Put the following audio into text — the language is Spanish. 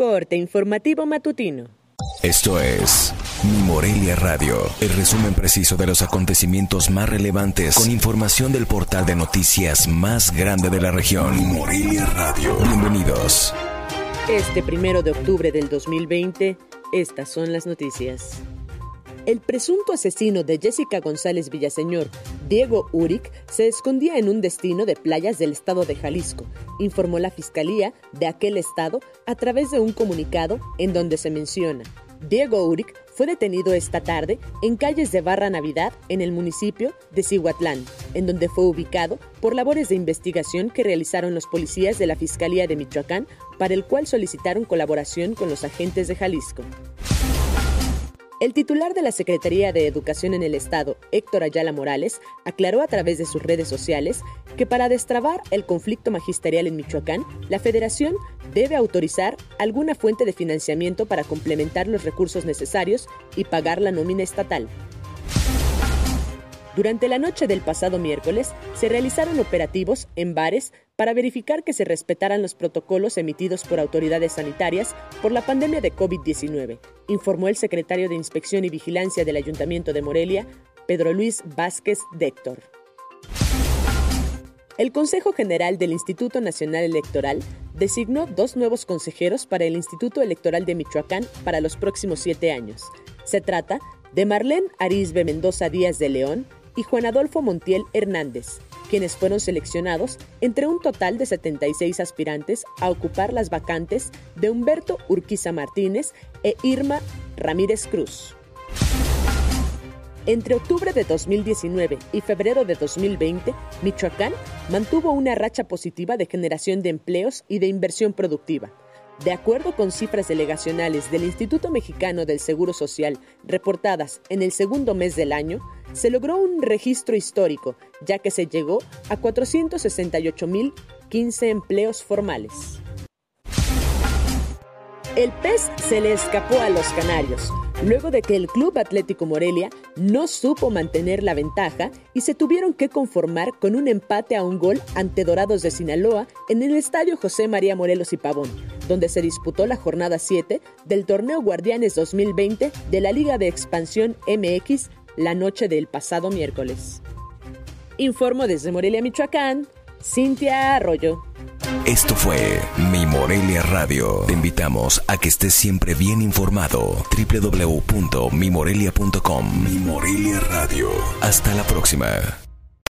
Corte informativo matutino. Esto es Mi Morelia Radio, el resumen preciso de los acontecimientos más relevantes con información del portal de noticias más grande de la región. Mi Morelia Radio. Bienvenidos. Este primero de octubre del 2020, estas son las noticias. El presunto asesino de Jessica González Villaseñor, Diego Uric, se escondía en un destino de playas del estado de Jalisco, informó la fiscalía de aquel estado a través de un comunicado en donde se menciona. Diego Uric fue detenido esta tarde en calles de Barra Navidad en el municipio de Cihuatlán, en donde fue ubicado por labores de investigación que realizaron los policías de la Fiscalía de Michoacán, para el cual solicitaron colaboración con los agentes de Jalisco. El titular de la Secretaría de Educación en el Estado, Héctor Ayala Morales, aclaró a través de sus redes sociales que para destrabar el conflicto magisterial en Michoacán, la Federación debe autorizar alguna fuente de financiamiento para complementar los recursos necesarios y pagar la nómina estatal. Durante la noche del pasado miércoles se realizaron operativos en bares para verificar que se respetaran los protocolos emitidos por autoridades sanitarias por la pandemia de COVID-19, informó el secretario de Inspección y Vigilancia del Ayuntamiento de Morelia, Pedro Luis Vázquez Déctor. El Consejo General del Instituto Nacional Electoral designó dos nuevos consejeros para el Instituto Electoral de Michoacán para los próximos siete años. Se trata de Marlene Arisbe Mendoza Díaz de León, y Juan Adolfo Montiel Hernández, quienes fueron seleccionados entre un total de 76 aspirantes a ocupar las vacantes de Humberto Urquiza Martínez e Irma Ramírez Cruz. Entre octubre de 2019 y febrero de 2020, Michoacán mantuvo una racha positiva de generación de empleos y de inversión productiva de acuerdo con cifras delegacionales del Instituto Mexicano del Seguro Social reportadas en el segundo mes del año, se logró un registro histórico, ya que se llegó a 468.015 empleos formales. El pez se le escapó a los canarios luego de que el Club Atlético Morelia no supo mantener la ventaja y se tuvieron que conformar con un empate a un gol ante Dorados de Sinaloa en el Estadio José María Morelos y Pavón, donde se disputó la jornada 7 del torneo Guardianes 2020 de la Liga de Expansión MX la noche del pasado miércoles. Informo desde Morelia, Michoacán, Cintia Arroyo. Esto fue Mi Morelia Radio. Te invitamos a que estés siempre bien informado. www.mimorelia.com Mi Morelia Radio. Hasta la próxima.